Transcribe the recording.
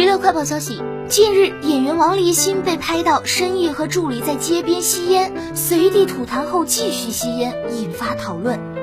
娱乐快报消息近日演员王立新被拍到深夜和助理在街边吸烟随地吐痰后继续吸烟引发讨论。